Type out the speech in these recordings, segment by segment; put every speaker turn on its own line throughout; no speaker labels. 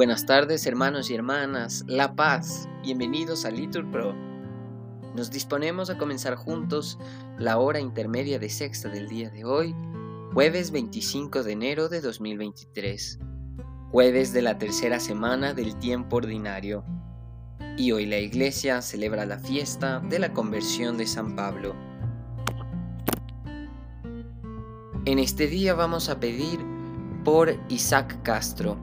Buenas tardes hermanos y hermanas, La Paz, bienvenidos a Litur Pro. Nos disponemos a comenzar juntos la hora intermedia de sexta del día de hoy, jueves 25 de enero de 2023, jueves de la tercera semana del tiempo ordinario. Y hoy la iglesia celebra la fiesta de la conversión de San Pablo. En este día vamos a pedir por Isaac Castro,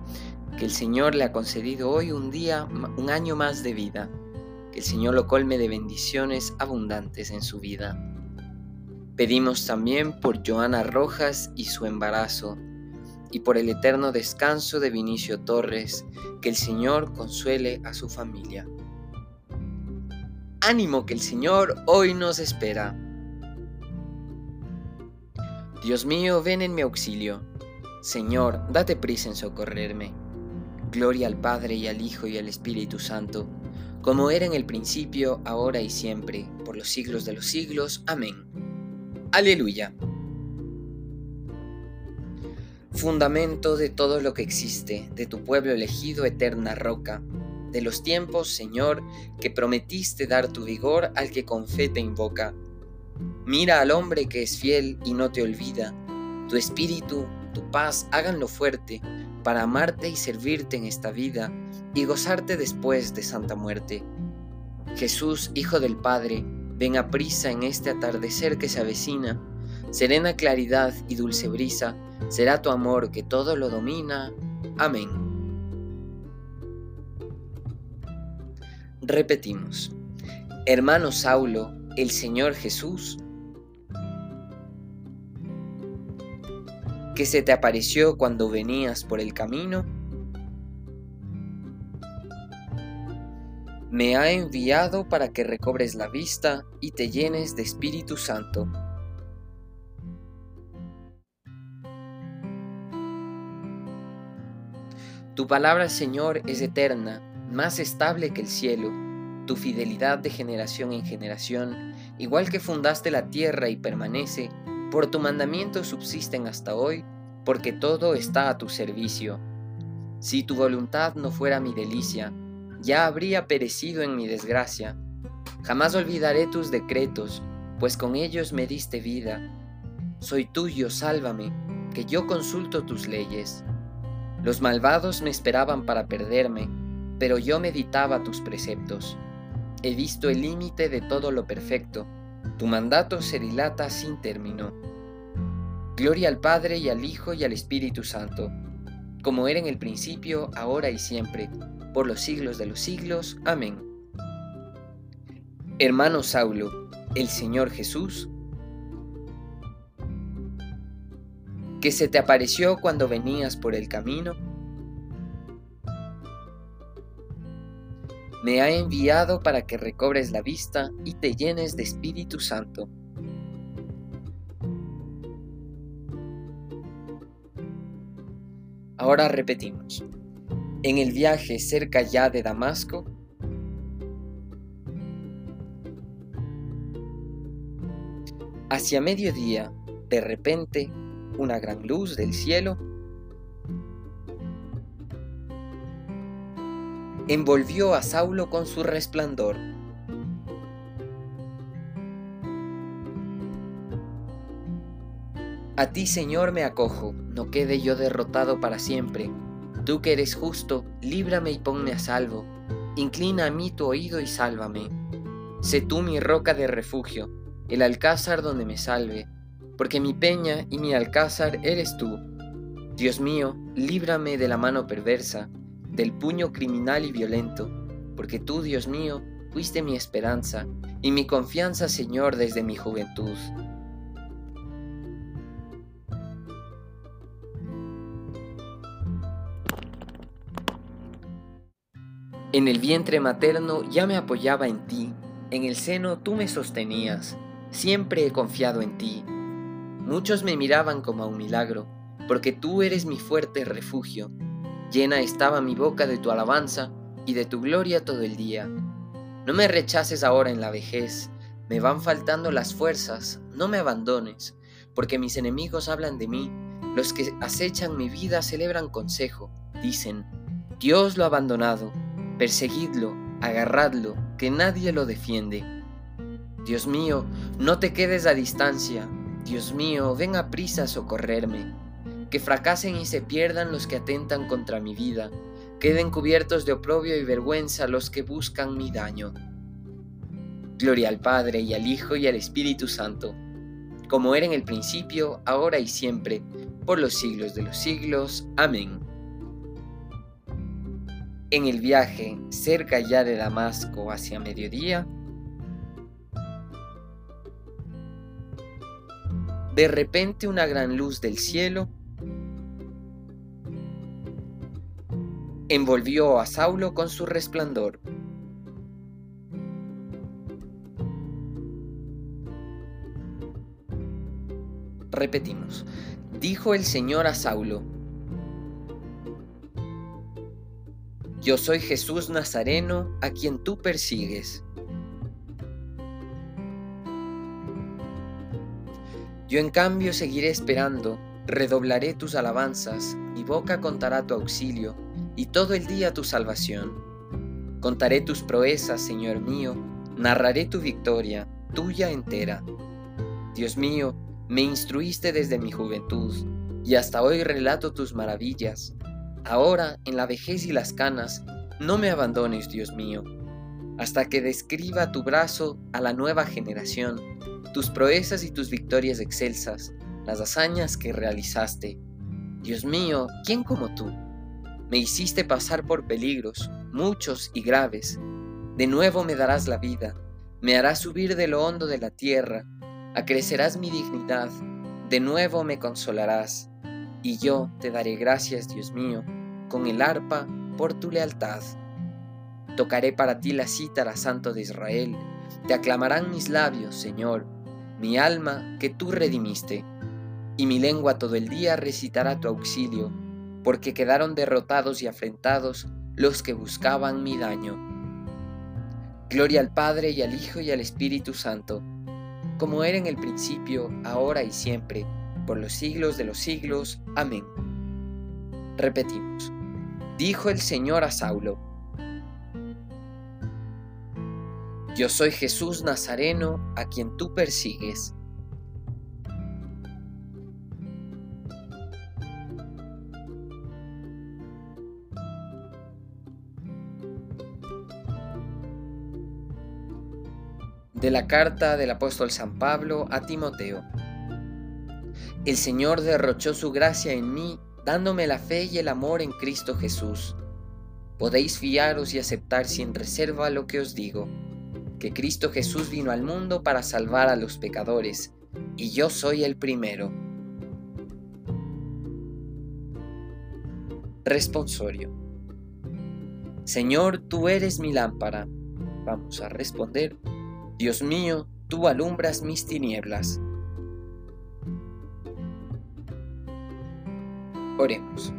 que el Señor le ha concedido hoy un día, un año más de vida, que el Señor lo colme de bendiciones abundantes en su vida. Pedimos también por Joana Rojas y su embarazo, y por el eterno descanso de Vinicio Torres, que el Señor consuele a su familia. Ánimo que el Señor hoy nos espera. Dios mío, ven en mi auxilio. Señor, date prisa en socorrerme. Gloria al Padre y al Hijo y al Espíritu Santo, como era en el principio, ahora y siempre, por los siglos de los siglos. Amén. Aleluya. Fundamento de todo lo que existe, de tu pueblo elegido, eterna roca, de los tiempos, Señor, que prometiste dar tu vigor al que con fe te invoca. Mira al hombre que es fiel y no te olvida. Tu espíritu, tu paz, háganlo fuerte para amarte y servirte en esta vida y gozarte después de santa muerte. Jesús, Hijo del Padre, ven a prisa en este atardecer que se avecina, serena claridad y dulce brisa, será tu amor que todo lo domina. Amén. Repetimos, hermano Saulo, el Señor Jesús, que se te apareció cuando venías por el camino? Me ha enviado para que recobres la vista y te llenes de Espíritu Santo. Tu palabra, Señor, es eterna, más estable que el cielo, tu fidelidad de generación en generación, igual que fundaste la tierra y permanece, por tu mandamiento subsisten hasta hoy, porque todo está a tu servicio. Si tu voluntad no fuera mi delicia, ya habría perecido en mi desgracia. Jamás olvidaré tus decretos, pues con ellos me diste vida. Soy tuyo, sálvame, que yo consulto tus leyes. Los malvados me esperaban para perderme, pero yo meditaba tus preceptos. He visto el límite de todo lo perfecto tu mandato se dilata sin término. Gloria al Padre y al Hijo y al Espíritu Santo, como era en el principio, ahora y siempre, por los siglos de los siglos. Amén. Hermano Saulo, el Señor Jesús, que se te apareció cuando venías por el camino, me ha enviado para que recobres la vista y te llenes de Espíritu Santo. Ahora repetimos. En el viaje cerca ya de Damasco, hacia mediodía, de repente, una gran luz del cielo envolvió a Saulo con su resplandor. A ti, Señor, me acojo, no quede yo derrotado para siempre. Tú que eres justo, líbrame y ponme a salvo. Inclina a mí tu oído y sálvame. Sé tú mi roca de refugio, el alcázar donde me salve, porque mi peña y mi alcázar eres tú. Dios mío, líbrame de la mano perversa del puño criminal y violento, porque tú, Dios mío, fuiste mi esperanza y mi confianza, Señor, desde mi juventud. En el vientre materno ya me apoyaba en ti, en el seno tú me sostenías, siempre he confiado en ti. Muchos me miraban como a un milagro, porque tú eres mi fuerte refugio Llena estaba mi boca de tu alabanza y de tu gloria todo el día. No me rechaces ahora en la vejez, me van faltando las fuerzas, no me abandones, porque mis enemigos hablan de mí, los que acechan mi vida celebran consejo, dicen, Dios lo ha abandonado, perseguidlo, agarradlo, que nadie lo defiende. Dios mío, no te quedes a distancia, Dios mío, ven a prisa a socorrerme. Que fracasen y se pierdan los que atentan contra mi vida, queden cubiertos de oprobio y vergüenza los que buscan mi daño. Gloria al Padre y al Hijo y al Espíritu Santo, como era en el principio, ahora y siempre, por los siglos de los siglos. Amén. En el viaje cerca ya de Damasco hacia mediodía, de repente una gran luz del cielo envolvió a Saulo con su resplandor. Repetimos, dijo el Señor a Saulo, Yo soy Jesús Nazareno a quien tú persigues. Yo en cambio seguiré esperando, redoblaré tus alabanzas, mi boca contará tu auxilio, y todo el día tu salvación. Contaré tus proezas, Señor mío, narraré tu victoria, tuya entera. Dios mío, me instruiste desde mi juventud, y hasta hoy relato tus maravillas. Ahora, en la vejez y las canas, no me abandones, Dios mío, hasta que describa tu brazo a la nueva generación, tus proezas y tus victorias excelsas, las hazañas que realizaste. Dios mío, ¿quién como tú? Me hiciste pasar por peligros, muchos y graves. De nuevo me darás la vida, me harás subir de lo hondo de la tierra, acrecerás mi dignidad, de nuevo me consolarás, y yo te daré gracias, Dios mío, con el arpa por tu lealtad. Tocaré para ti la cítara, Santo de Israel, te aclamarán mis labios, Señor, mi alma que tú redimiste, y mi lengua todo el día recitará tu auxilio, porque quedaron derrotados y afrentados los que buscaban mi daño. Gloria al Padre y al Hijo y al Espíritu Santo, como era en el principio, ahora y siempre, por los siglos de los siglos. Amén. Repetimos. Dijo el Señor a Saulo, Yo soy Jesús Nazareno a quien tú persigues. De la carta del apóstol San Pablo a Timoteo. El Señor derrochó su gracia en mí, dándome la fe y el amor en Cristo Jesús. Podéis fiaros y aceptar sin reserva lo que os digo, que Cristo Jesús vino al mundo para salvar a los pecadores, y yo soy el primero. Responsorio. Señor, tú eres mi lámpara. Vamos a responder Dios mío, tú alumbras mis tinieblas. Oremos.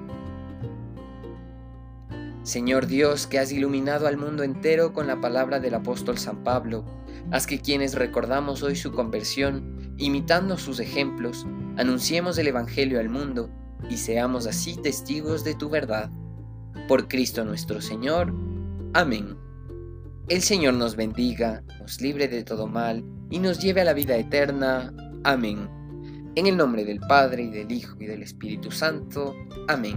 Señor Dios, que has iluminado al mundo entero con la palabra del apóstol San Pablo, haz que quienes recordamos hoy su conversión, imitando sus ejemplos, anunciemos el Evangelio al mundo y seamos así testigos de tu verdad. Por Cristo nuestro Señor. Amén. El Señor nos bendiga, nos libre de todo mal y nos lleve a la vida eterna. Amén. En el nombre del Padre y del Hijo y del Espíritu Santo. Amén.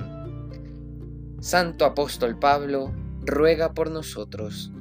Santo Apóstol Pablo, ruega por nosotros.